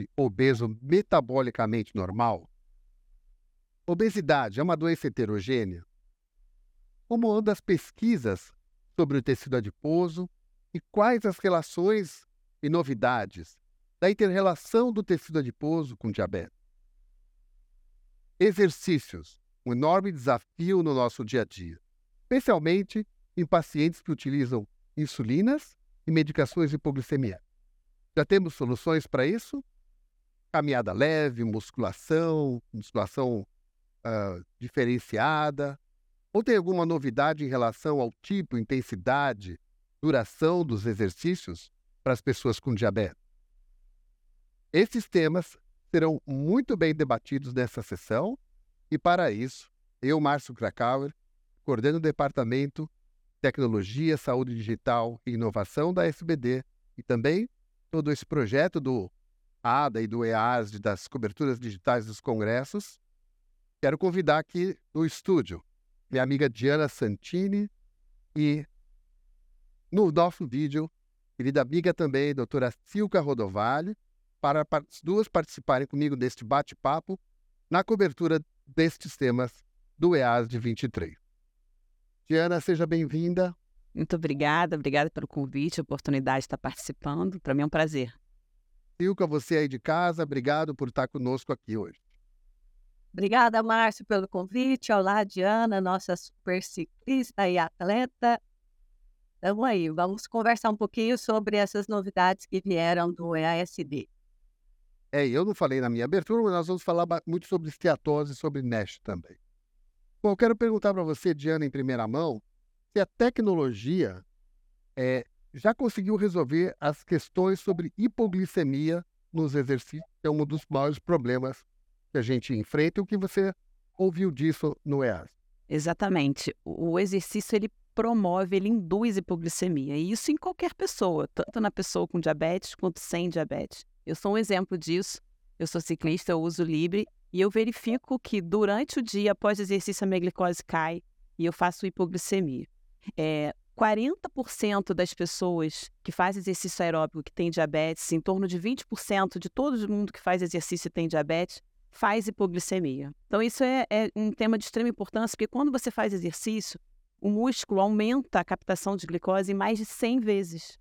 paciente obeso metabolicamente normal? Obesidade é uma doença heterogênea? Como andam as pesquisas sobre o tecido adiposo e quais as relações e novidades da interrelação do tecido adiposo com diabetes? Exercícios, um enorme desafio no nosso dia a dia, especialmente em pacientes que utilizam insulinas e medicações de hipoglicemia. Já temos soluções para isso? Caminhada leve, musculação, musculação uh, diferenciada? Ou tem alguma novidade em relação ao tipo, intensidade, duração dos exercícios para as pessoas com diabetes? Esses temas serão muito bem debatidos nessa sessão e, para isso, eu, Márcio Krakauer, coordeno o Departamento Tecnologia, Saúde Digital e Inovação da SBD e também todo esse projeto do ADA e do EAS das coberturas digitais dos congressos, quero convidar aqui no estúdio minha amiga Diana Santini e no nosso vídeo, querida amiga também, doutora Silca Rodovalho, para as duas participarem comigo deste bate-papo na cobertura destes temas do EAS de 23. Diana, seja bem-vinda. Muito obrigada, obrigada pelo convite, oportunidade de estar participando. Para mim é um prazer. Silca, você aí de casa, obrigado por estar conosco aqui hoje. Obrigada, Márcio, pelo convite. Olá, Diana, nossa super ciclista e atleta. Estamos aí, vamos conversar um pouquinho sobre essas novidades que vieram do EASD. É, eu não falei na minha abertura, mas nós vamos falar muito sobre esteatose e sobre NASH também. Bom, eu quero perguntar para você, Diana, em primeira mão, se a tecnologia é, já conseguiu resolver as questões sobre hipoglicemia nos exercícios, que é um dos maiores problemas que a gente enfrenta e o que você ouviu disso no EAS. Exatamente. O exercício ele promove, ele induz hipoglicemia. E isso em qualquer pessoa, tanto na pessoa com diabetes quanto sem diabetes. Eu sou um exemplo disso. Eu sou ciclista, eu uso Libre e eu verifico que durante o dia, após o exercício, a minha glicose cai e eu faço hipoglicemia. É, 40% das pessoas que fazem exercício aeróbico que tem diabetes, em torno de 20% de todo mundo que faz exercício e tem diabetes, faz hipoglicemia. Então, isso é, é, um tema de extrema importância, porque quando você faz exercício, o músculo aumenta a captação de glicose em mais de 100 vezes.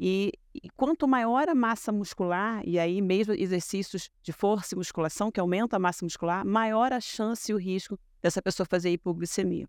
E, e, quanto maior a massa muscular, e aí mesmo exercícios de força e musculação, que aumenta a massa muscular, maior a chance e o risco dessa pessoa fazer hipoglicemia.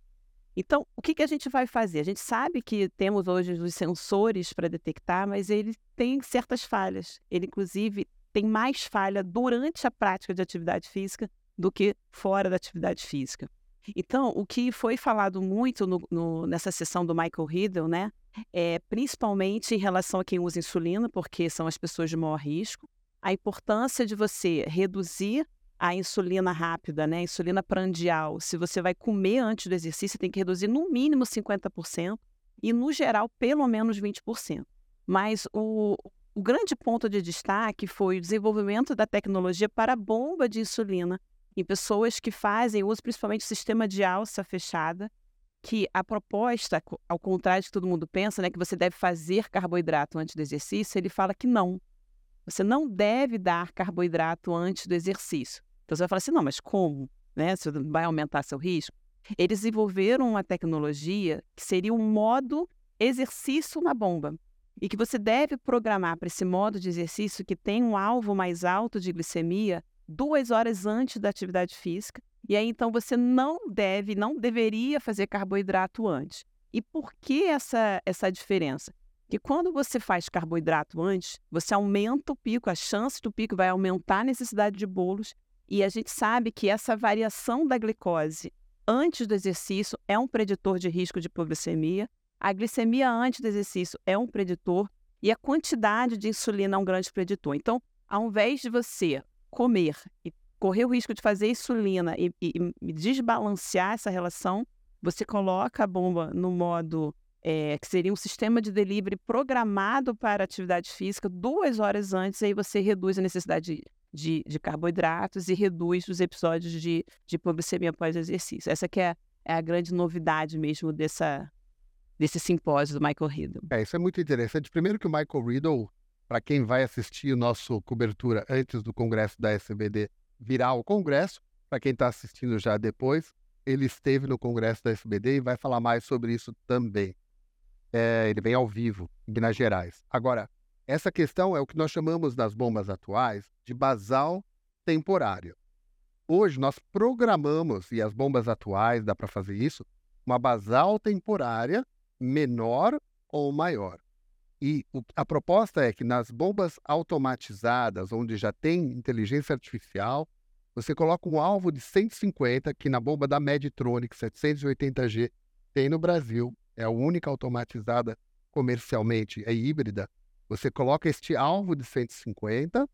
Então, o que, que a gente vai fazer? A gente sabe que temos hoje os sensores para detectar, mas ele tem certas falhas. Ele, inclusive, tem mais falha durante a prática de atividade física do que fora da atividade física. Então, o que foi falado muito no, no, nessa sessão do Michael Riddle, né, é principalmente em relação a quem usa insulina, porque são as pessoas de maior risco, a importância de você reduzir a insulina rápida, né, a insulina prandial. Se você vai comer antes do exercício, tem que reduzir no mínimo 50% e, no geral, pelo menos 20%. Mas o, o grande ponto de destaque foi o desenvolvimento da tecnologia para bomba de insulina em pessoas que fazem uso principalmente do sistema de alça fechada, que a proposta, ao contrário de que todo mundo pensa, né, que você deve fazer carboidrato antes do exercício, ele fala que não. Você não deve dar carboidrato antes do exercício. Então você vai falar assim, não, mas como? Né? Você vai aumentar seu risco? Eles desenvolveram uma tecnologia que seria um modo exercício na bomba e que você deve programar para esse modo de exercício que tem um alvo mais alto de glicemia duas horas antes da atividade física. E aí, então, você não deve, não deveria fazer carboidrato antes. E por que essa, essa diferença? Que quando você faz carboidrato antes, você aumenta o pico, a chance do pico vai aumentar a necessidade de bolos. E a gente sabe que essa variação da glicose antes do exercício é um preditor de risco de hipoglicemia. A glicemia antes do exercício é um preditor e a quantidade de insulina é um grande preditor. Então, ao invés de você comer e correr o risco de fazer insulina e, e, e desbalancear essa relação, você coloca a bomba no modo é, que seria um sistema de delivery programado para atividade física duas horas antes, aí você reduz a necessidade de, de, de carboidratos e reduz os episódios de, de hipoglicemia após exercício. Essa que é, é a grande novidade mesmo dessa, desse simpósio do Michael Riddle. É, isso é muito interessante. Primeiro que o Michael Riddle para quem vai assistir o nosso cobertura antes do congresso da SBD virar o congresso, para quem está assistindo já depois, ele esteve no congresso da SBD e vai falar mais sobre isso também. É, ele vem ao vivo, em Minas Gerais. Agora, essa questão é o que nós chamamos nas bombas atuais de basal temporário. Hoje nós programamos, e as bombas atuais dá para fazer isso, uma basal temporária menor ou maior. E o, a proposta é que nas bombas automatizadas, onde já tem inteligência artificial, você coloca um alvo de 150, que na bomba da Meditronic 780G tem no Brasil, é a única automatizada comercialmente, é híbrida. Você coloca este alvo de 150,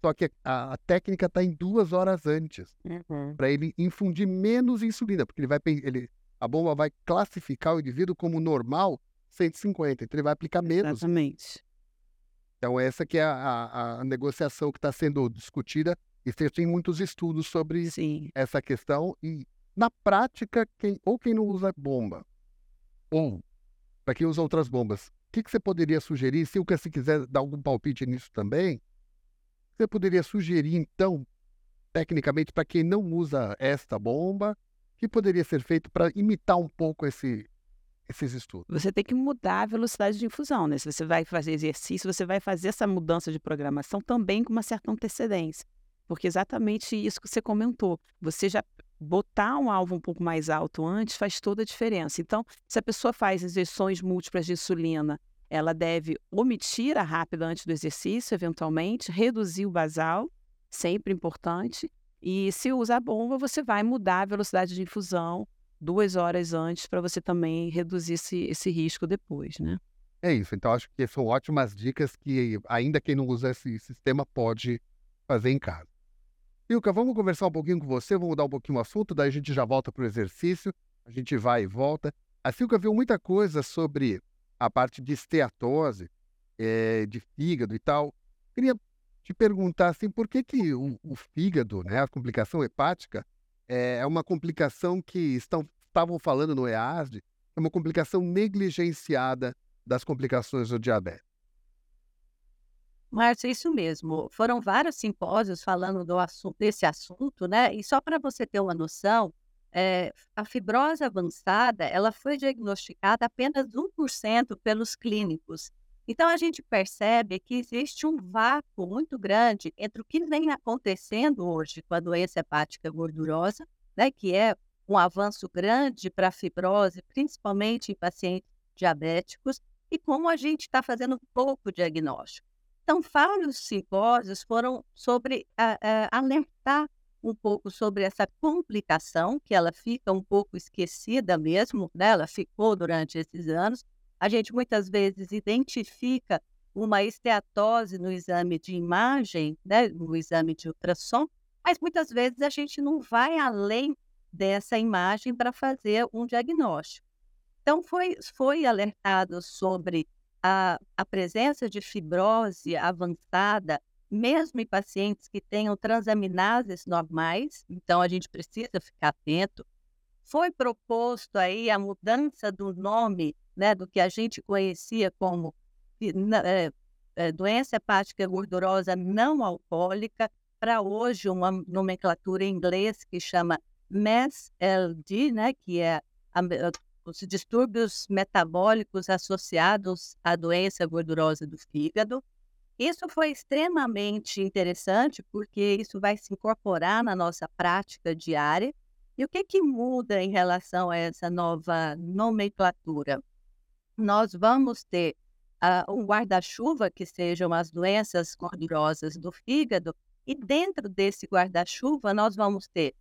só que a, a técnica está em duas horas antes, uhum. para ele infundir menos insulina, porque ele vai, ele, a bomba vai classificar o indivíduo como normal 150, então ele vai aplicar menos. Exatamente. Então essa que é a, a, a negociação que está sendo discutida e tem muitos estudos sobre Sim. essa questão e na prática quem ou quem não usa bomba ou para quem usa outras bombas, o que, que você poderia sugerir? Se o que se quiser dar algum palpite nisso também, você poderia sugerir então, tecnicamente, para quem não usa esta bomba, que poderia ser feito para imitar um pouco esse esses estudos? Você tem que mudar a velocidade de infusão, né? Se você vai fazer exercício, você vai fazer essa mudança de programação também com uma certa antecedência. Porque exatamente isso que você comentou. Você já botar um alvo um pouco mais alto antes faz toda a diferença. Então, se a pessoa faz injeções múltiplas de insulina, ela deve omitir a rápida antes do exercício, eventualmente, reduzir o basal, sempre importante. E se usar bomba, você vai mudar a velocidade de infusão duas horas antes para você também reduzir esse, esse risco depois, né? É isso. Então, acho que são ótimas dicas que ainda quem não usa esse sistema pode fazer em casa. Ilka, vamos conversar um pouquinho com você, vamos mudar um pouquinho o assunto, daí a gente já volta para o exercício, a gente vai e volta. A Silka viu muita coisa sobre a parte de esteatose, é, de fígado e tal. Queria te perguntar assim, por que, que o, o fígado, né, a complicação hepática, é, é uma complicação que estão, estavam falando no EASD, é uma complicação negligenciada das complicações do diabetes. Márcia, isso mesmo. Foram vários simpósios falando do assunto, desse assunto, né? E só para você ter uma noção, é, a fibrose avançada ela foi diagnosticada apenas 1% pelos clínicos. Então, a gente percebe que existe um vácuo muito grande entre o que vem acontecendo hoje com a doença hepática gordurosa, né, que é um avanço grande para a fibrose, principalmente em pacientes diabéticos, e como a gente está fazendo pouco diagnóstico. Então, vários simpósios foram sobre uh, alertar um pouco sobre essa complicação, que ela fica um pouco esquecida mesmo, né? ela ficou durante esses anos, a gente muitas vezes identifica uma esteatose no exame de imagem, né, no exame de ultrassom, mas muitas vezes a gente não vai além dessa imagem para fazer um diagnóstico. Então, foi, foi alertado sobre a, a presença de fibrose avançada, mesmo em pacientes que tenham transaminases normais, então a gente precisa ficar atento. Foi proposto aí a mudança do nome né, do que a gente conhecia como é, doença hepática gordurosa não alcoólica, para hoje uma nomenclatura em inglês que chama MASLD, né, que é a, os distúrbios metabólicos associados à doença gordurosa do fígado. Isso foi extremamente interessante porque isso vai se incorporar na nossa prática diária. E o que, que muda em relação a essa nova nomenclatura? nós vamos ter uh, um guarda-chuva que sejam as doenças gordurosas do fígado, e dentro desse guarda-chuva nós vamos ter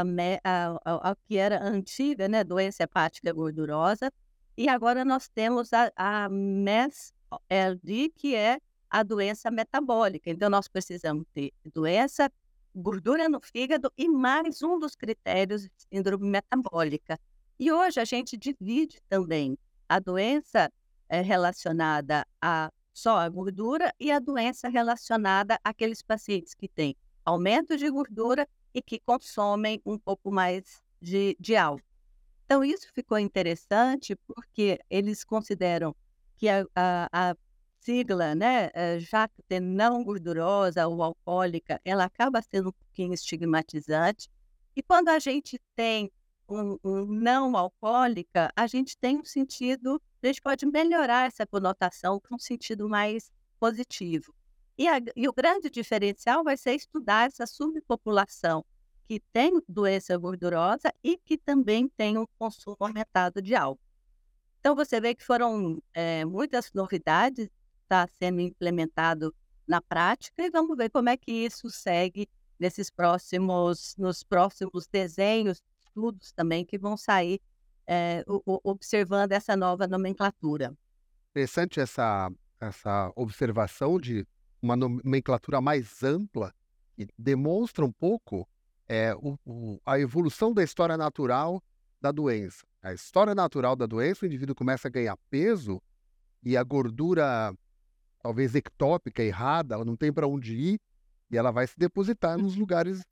a, a, a, a, que era antiga, né, doença hepática gordurosa, e agora nós temos a, a MES-LD, que é a doença metabólica. Então, nós precisamos ter doença, gordura no fígado e mais um dos critérios de síndrome metabólica. E hoje a gente divide também a doença é relacionada a só a gordura e a doença relacionada àqueles pacientes que têm aumento de gordura e que consomem um pouco mais de, de álcool. Então, isso ficou interessante porque eles consideram que a, a, a sigla, né, eh, que não gordurosa ou alcoólica, ela acaba sendo um pouquinho estigmatizante. E quando a gente tem um, um não alcoólica, a gente tem um sentido, a gente pode melhorar essa conotação para um sentido mais positivo. E, a, e o grande diferencial vai ser estudar essa subpopulação que tem doença gordurosa e que também tem um consumo aumentado de álcool. Então, você vê que foram é, muitas novidades está sendo implementado na prática e vamos ver como é que isso segue nesses próximos, nos próximos desenhos, estudos também que vão sair é, observando essa nova nomenclatura. Interessante essa, essa observação de uma nomenclatura mais ampla e demonstra um pouco é, o, a evolução da história natural da doença. A história natural da doença, o indivíduo começa a ganhar peso e a gordura, talvez ectópica, errada, ela não tem para onde ir e ela vai se depositar nos lugares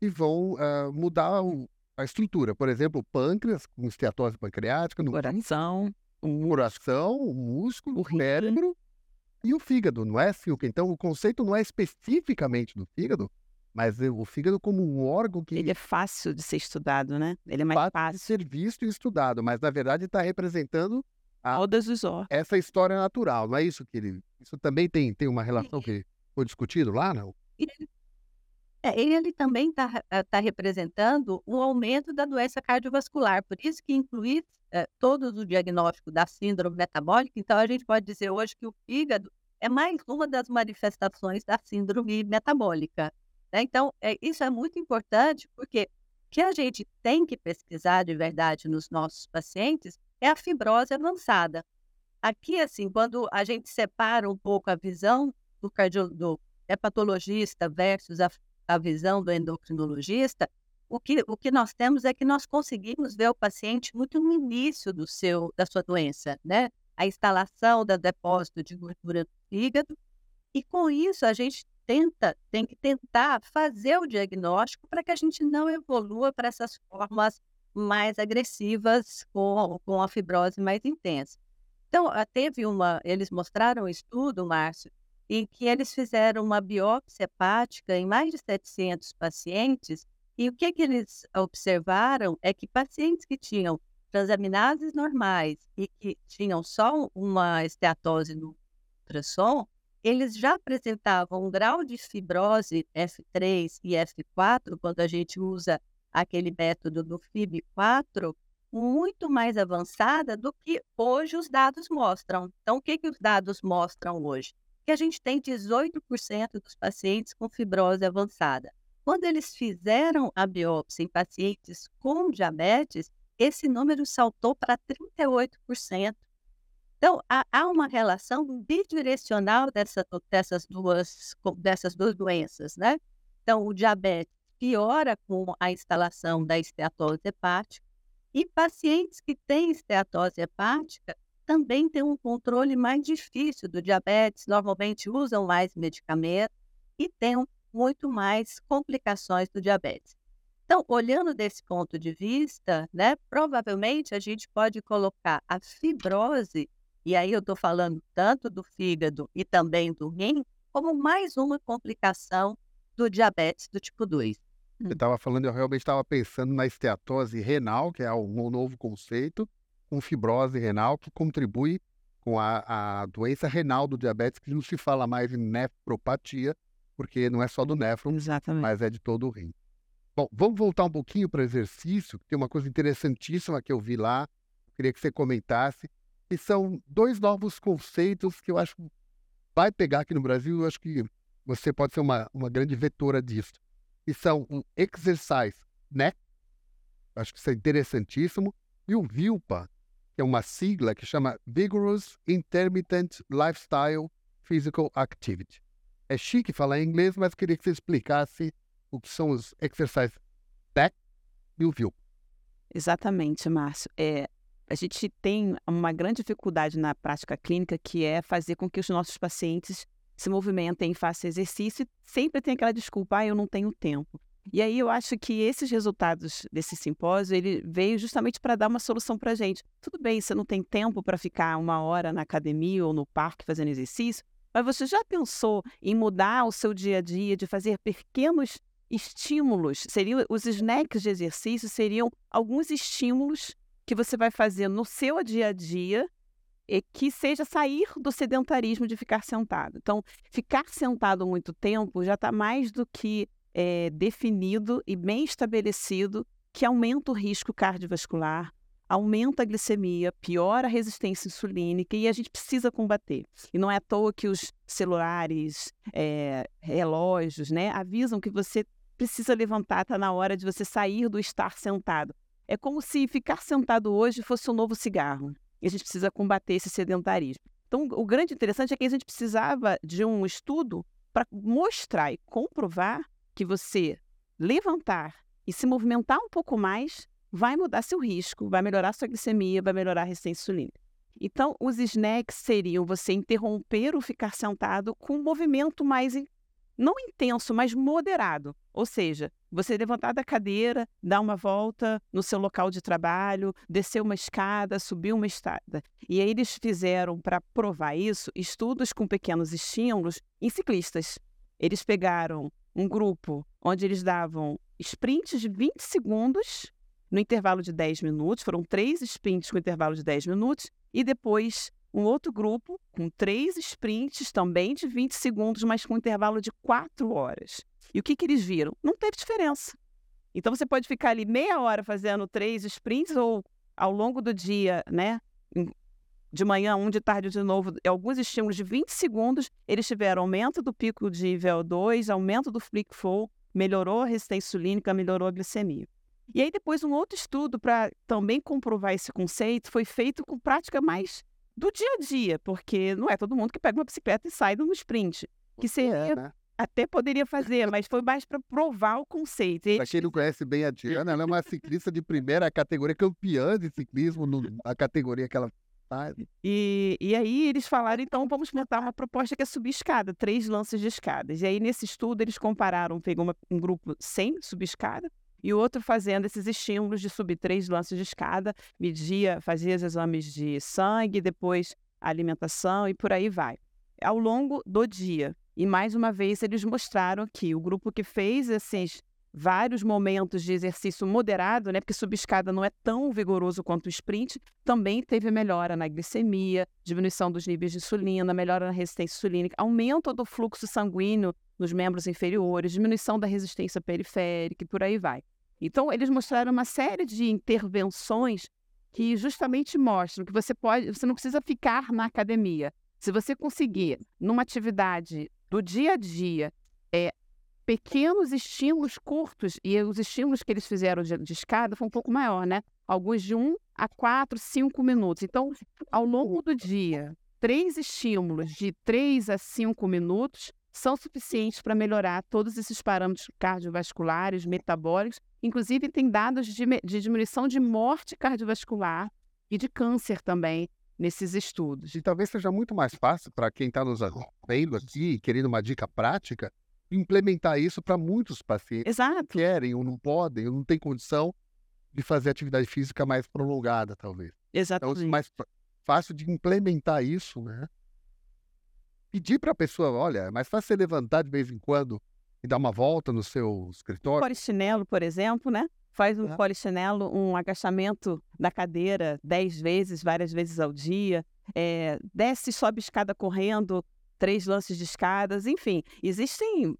que vão uh, mudar o, a estrutura. Por exemplo, o pâncreas, com esteatose pancreática, no coração, o coração, o músculo, o, o cérebro e o fígado, não é, Silke? Então, o conceito não é especificamente do fígado, mas o fígado como um órgão que... Ele é fácil de ser estudado, né? Ele é mais fácil, fácil. de ser visto e estudado, mas na verdade está representando a, Todas os órgãos. essa história natural, não é isso que ele... Isso também tem, tem uma relação que foi discutido lá, não? É, ele também está tá representando o aumento da doença cardiovascular, por isso que incluir é, todo o diagnóstico da síndrome metabólica, então a gente pode dizer hoje que o fígado é mais uma das manifestações da síndrome metabólica. Né? Então, é, isso é muito importante, porque o que a gente tem que pesquisar de verdade nos nossos pacientes é a fibrose avançada. Aqui, assim, quando a gente separa um pouco a visão do, cardio, do hepatologista versus a, a visão do endocrinologista, o que, o que nós temos é que nós conseguimos ver o paciente muito no início do seu, da sua doença, né? A instalação da depósito de gordura no fígado, e com isso a gente tenta, tem que tentar fazer o diagnóstico para que a gente não evolua para essas formas mais agressivas com, com a fibrose mais intensa. Então, ah, teve uma, eles mostraram um estudo, Márcio, em que eles fizeram uma biópsia hepática em mais de 700 pacientes, e o que, que eles observaram é que pacientes que tinham transaminases normais e que tinham só uma esteatose no ultrassom, eles já apresentavam um grau de fibrose F3 e F4, quando a gente usa aquele método do FIB4, muito mais avançada do que hoje os dados mostram. Então, o que, que os dados mostram hoje? Que a gente tem 18% dos pacientes com fibrose avançada. Quando eles fizeram a biópsia em pacientes com diabetes, esse número saltou para 38%. Então, há, há uma relação bidirecional dessa, dessas, duas, dessas duas doenças, né? Então, o diabetes piora com a instalação da esteatose hepática e pacientes que têm esteatose hepática também têm um controle mais difícil do diabetes, normalmente usam mais medicamentos e têm muito mais complicações do diabetes. Então, olhando desse ponto de vista, né, provavelmente a gente pode colocar a fibrose e aí eu estou falando tanto do fígado e também do rim, como mais uma complicação do diabetes do tipo 2. Você estava falando, eu realmente estava pensando na esteatose renal, que é um novo conceito, com fibrose renal, que contribui com a, a doença renal do diabetes, que não se fala mais em nefropatia, porque não é só do néfron, Exatamente. mas é de todo o rim. Bom, vamos voltar um pouquinho para o exercício, que tem uma coisa interessantíssima que eu vi lá, queria que você comentasse, e são dois novos conceitos que eu acho que vai pegar aqui no Brasil. Eu acho que você pode ser uma, uma grande vetora disso. E são o Exercise né? acho que isso é interessantíssimo, e o VILPA, que é uma sigla que chama Vigorous Intermittent Lifestyle Physical Activity. É chique falar em inglês, mas queria que você explicasse o que são os Exercise NEC e o VILPA. Exatamente, Márcio. É, a gente tem uma grande dificuldade na prática clínica, que é fazer com que os nossos pacientes se movimentem, façam exercício e sempre tem aquela desculpa, ah, eu não tenho tempo. E aí eu acho que esses resultados desse simpósio, ele veio justamente para dar uma solução para a gente. Tudo bem, você não tem tempo para ficar uma hora na academia ou no parque fazendo exercício, mas você já pensou em mudar o seu dia a dia, de fazer pequenos estímulos? Seriam os snacks de exercício seriam alguns estímulos que você vai fazer no seu dia a dia e que seja sair do sedentarismo de ficar sentado. Então, ficar sentado muito tempo já está mais do que é, definido e bem estabelecido que aumenta o risco cardiovascular, aumenta a glicemia, piora a resistência insulínica e a gente precisa combater. E não é à toa que os celulares, é, relógios, né, avisam que você precisa levantar, está na hora de você sair do estar sentado. É como se ficar sentado hoje fosse um novo cigarro. E a gente precisa combater esse sedentarismo. Então, o grande interessante é que a gente precisava de um estudo para mostrar e comprovar que você levantar e se movimentar um pouco mais vai mudar seu risco, vai melhorar sua glicemia, vai melhorar a resistência insulínica. Então, os snacks seriam você interromper o ficar sentado com um movimento mais não intenso, mas moderado. Ou seja, você levantar da cadeira, dar uma volta no seu local de trabalho, descer uma escada, subir uma escada. E aí eles fizeram, para provar isso, estudos com pequenos estímulos em ciclistas. Eles pegaram um grupo onde eles davam sprints de 20 segundos no intervalo de 10 minutos, foram três sprints com intervalo de 10 minutos, e depois um outro grupo com três sprints também de 20 segundos, mas com intervalo de 4 horas. E o que, que eles viram? Não teve diferença. Então você pode ficar ali meia hora fazendo três sprints ou ao longo do dia, né? De manhã, um de tarde de novo, alguns estímulos de 20 segundos, eles tiveram aumento do pico de VO2, aumento do flick flow, melhorou a resistência insulínica, melhorou a glicemia. E aí depois um outro estudo para também comprovar esse conceito foi feito com prática mais do dia a dia, porque não é todo mundo que pega uma bicicleta e sai no sprint. Que seria, é, né? até poderia fazer, mas foi mais para provar o conceito. Para quem não conhece bem a Diana, ela é uma ciclista de primeira categoria, campeã de ciclismo na categoria que ela faz. E, e aí eles falaram, então vamos montar uma proposta que é subir escada, três lances de escadas. E aí nesse estudo eles compararam, pegou uma, um grupo sem subir escada, e o outro fazendo esses estímulos de subir três lances de escada, media, fazia os exames de sangue, depois alimentação e por aí vai. Ao longo do dia. E mais uma vez eles mostraram que o grupo que fez esses vários momentos de exercício moderado, né, porque subir escada não é tão vigoroso quanto o sprint, também teve melhora na glicemia, diminuição dos níveis de insulina, melhora na resistência insulínica, aumento do fluxo sanguíneo nos membros inferiores, diminuição da resistência periférica e por aí vai. Então, eles mostraram uma série de intervenções que justamente mostram que você pode, você não precisa ficar na academia. Se você conseguir, numa atividade do dia a dia, é, pequenos estímulos curtos, e os estímulos que eles fizeram de, de escada foi um pouco maior, né? Alguns de 1 a 4, 5 minutos. Então, ao longo do dia, três estímulos de 3 a 5 minutos são suficientes para melhorar todos esses parâmetros cardiovasculares, metabólicos. Inclusive, tem dados de, de diminuição de morte cardiovascular e de câncer também nesses estudos. E talvez seja muito mais fácil para quem está nos vendo aqui, querendo uma dica prática, implementar isso para muitos pacientes Exato. que querem ou não podem, ou não têm condição de fazer atividade física mais prolongada, talvez. Exatamente. Então, é mais fácil de implementar isso, né? Pedir para a pessoa, olha, é mais fácil você levantar de vez em quando e dar uma volta no seu escritório. Polichinelo, por exemplo, né? Faz um polichinelo, um agachamento da cadeira dez vezes, várias vezes ao dia. É, desce e sobe escada correndo, três lances de escadas, enfim. Existem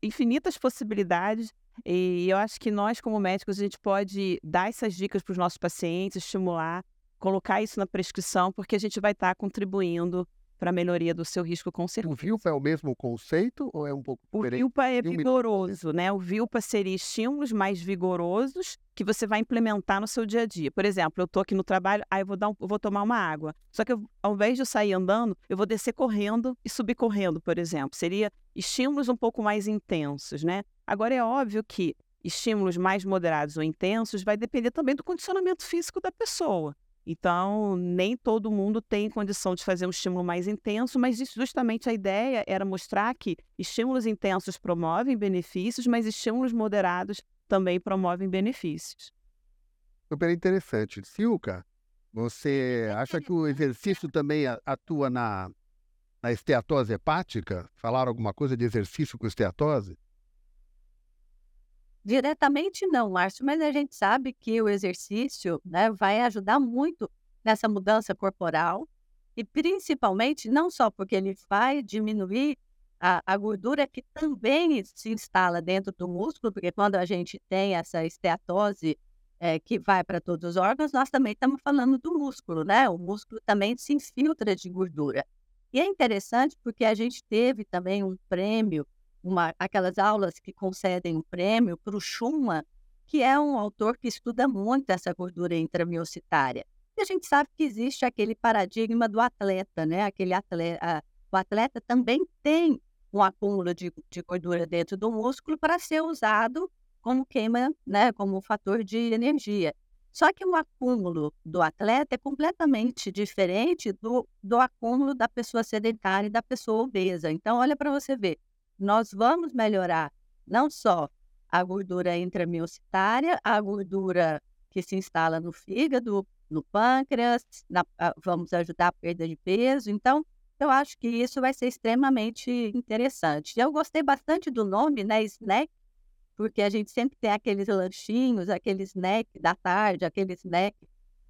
infinitas possibilidades e eu acho que nós, como médicos, a gente pode dar essas dicas para os nossos pacientes, estimular, colocar isso na prescrição, porque a gente vai estar tá contribuindo para melhoria do seu risco com certeza. O VILPA é o mesmo conceito ou é um pouco diferente? O VILPA é vigoroso, né? O VILPA seria estímulos mais vigorosos que você vai implementar no seu dia a dia. Por exemplo, eu estou aqui no trabalho, aí eu vou, dar um, vou tomar uma água. Só que eu, ao invés de eu sair andando, eu vou descer correndo e subir correndo, por exemplo. Seria estímulos um pouco mais intensos, né? Agora é óbvio que estímulos mais moderados ou intensos vai depender também do condicionamento físico da pessoa. Então, nem todo mundo tem condição de fazer um estímulo mais intenso, mas justamente a ideia era mostrar que estímulos intensos promovem benefícios, mas estímulos moderados também promovem benefícios. Super interessante. Silka, você acha que o exercício também atua na, na esteatose hepática? Falaram alguma coisa de exercício com esteatose? Diretamente não, Márcio, mas a gente sabe que o exercício né, vai ajudar muito nessa mudança corporal e principalmente não só porque ele vai diminuir a, a, gordura que também se instala dentro do músculo, porque quando a gente tem essa esteatose é, que vai para todos os órgãos, nós também estamos falando do músculo, né? O músculo também se infiltra de gordura. E é interessante porque a gente teve também um prêmio, uma, aquelas aulas que concedem um prêmio para o Schumann, que é um autor que estuda muito essa gordura intramiocitária. E a gente sabe que existe aquele paradigma do atleta, né? Aquele atleta, o atleta também tem um acúmulo de, de gordura dentro do músculo para ser usado como queima, né, como fator de energia. Só que o acúmulo do atleta é completamente diferente do, do acúmulo da pessoa sedentária e da pessoa obesa. Então, olha para você ver, nós vamos melhorar não só a gordura intramiocitária, a gordura que se instala no fígado, no pâncreas, na, vamos ajudar a perda de peso. Então, eu acho que isso vai ser extremamente interessante. Eu gostei bastante do nome, né, snack, porque a gente sempre tem aqueles lanchinhos, aqueles snack da tarde, aqueles snack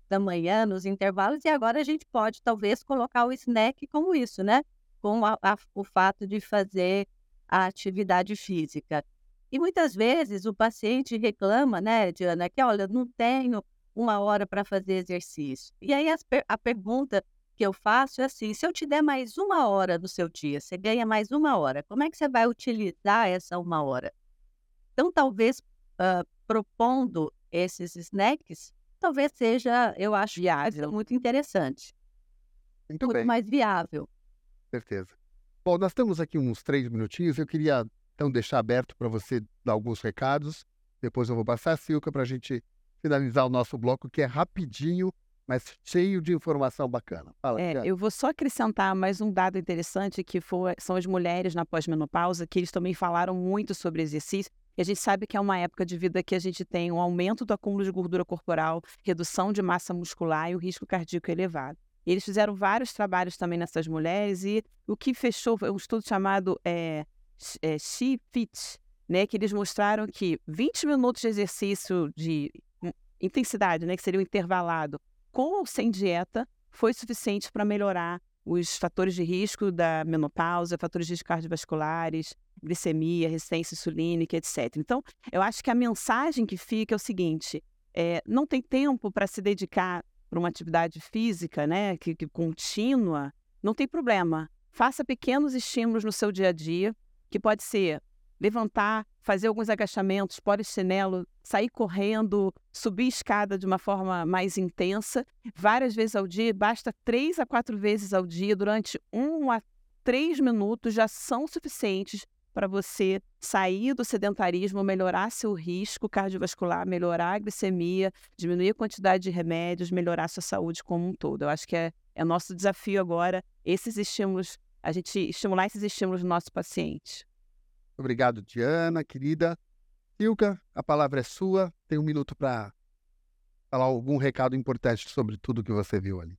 da manhã nos intervalos, e agora a gente pode talvez colocar o snack como isso, né? Com a, a, o fato de fazer a atividade física. E muitas vezes o paciente reclama, né, Diana, que olha, não tenho uma hora para fazer exercício. E aí a pergunta que eu faço é assim: se eu te der mais uma hora do seu dia, você ganha mais uma hora, como é que você vai utilizar essa uma hora? Então, talvez uh, propondo esses snacks, talvez seja, eu acho, viável, muito interessante. Muito, muito mais viável. Certeza. Bom, nós temos aqui uns três minutinhos. Eu queria, então, deixar aberto para você dar alguns recados. Depois eu vou passar a Silca para a gente finalizar o nosso bloco, que é rapidinho, mas cheio de informação bacana. Fala, é, eu vou só acrescentar mais um dado interessante, que foi, são as mulheres na pós-menopausa, que eles também falaram muito sobre exercício. E a gente sabe que é uma época de vida que a gente tem um aumento do acúmulo de gordura corporal, redução de massa muscular e o risco cardíaco elevado. Eles fizeram vários trabalhos também nessas mulheres e o que fechou foi um estudo chamado é, é, She Fit, né, que eles mostraram que 20 minutos de exercício de intensidade, né, que seria o intervalado, com ou sem dieta, foi suficiente para melhorar os fatores de risco da menopausa, fatores de risco cardiovasculares, glicemia, resistência insulínica, etc. Então, eu acho que a mensagem que fica é o seguinte: é, não tem tempo para se dedicar para uma atividade física, né, que, que contínua, não tem problema. Faça pequenos estímulos no seu dia a dia, que pode ser levantar, fazer alguns agachamentos, pôr chinelo, sair correndo, subir escada de uma forma mais intensa, várias vezes ao dia, basta três a quatro vezes ao dia, durante um a três minutos já são suficientes para você sair do sedentarismo, melhorar seu risco cardiovascular, melhorar a glicemia, diminuir a quantidade de remédios, melhorar sua saúde como um todo. Eu acho que é, é nosso desafio agora, esses estímulos, a gente estimular esses estímulos no nosso paciente. Obrigado, Diana, querida. Silka, a palavra é sua. Tem um minuto para falar algum recado importante sobre tudo que você viu ali.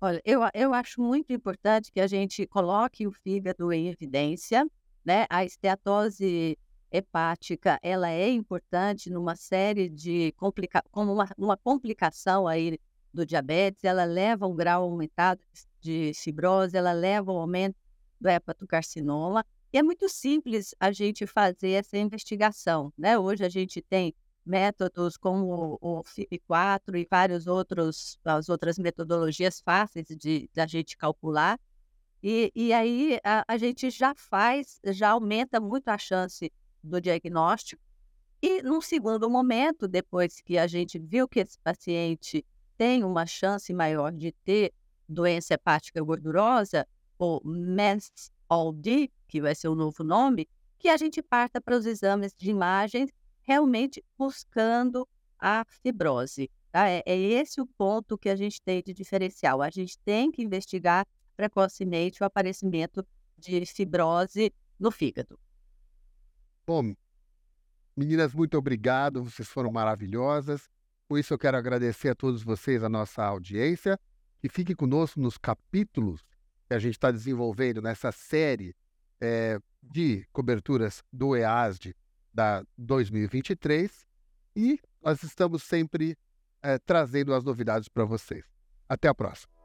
Olha, eu, eu acho muito importante que a gente coloque o fígado em evidência, né? A esteatose hepática, ela é importante numa série de complica como uma, uma complicação aí do diabetes, ela leva um grau aumentado de fibrose, ela leva ao aumento do hepatocarcinoma, e é muito simples a gente fazer essa investigação, né? Hoje a gente tem métodos como o FIP4 e vários outros as outras metodologias fáceis de da gente calcular. E, e aí a, a gente já faz, já aumenta muito a chance do diagnóstico. E num segundo momento, depois que a gente viu que esse paciente tem uma chance maior de ter doença hepática gordurosa, ou MASLD, que vai ser o novo nome, que a gente parta para os exames de imagens realmente buscando a fibrose. Tá? É, é esse o ponto que a gente tem de diferencial. A gente tem que investigar precocemente o aparecimento de fibrose no fígado. Bom, meninas, muito obrigado. Vocês foram maravilhosas. Com isso, eu quero agradecer a todos vocês, a nossa audiência, e fique conosco nos capítulos que a gente está desenvolvendo nessa série é, de coberturas do EASD da 2023 e nós estamos sempre é, trazendo as novidades para vocês. Até a próxima.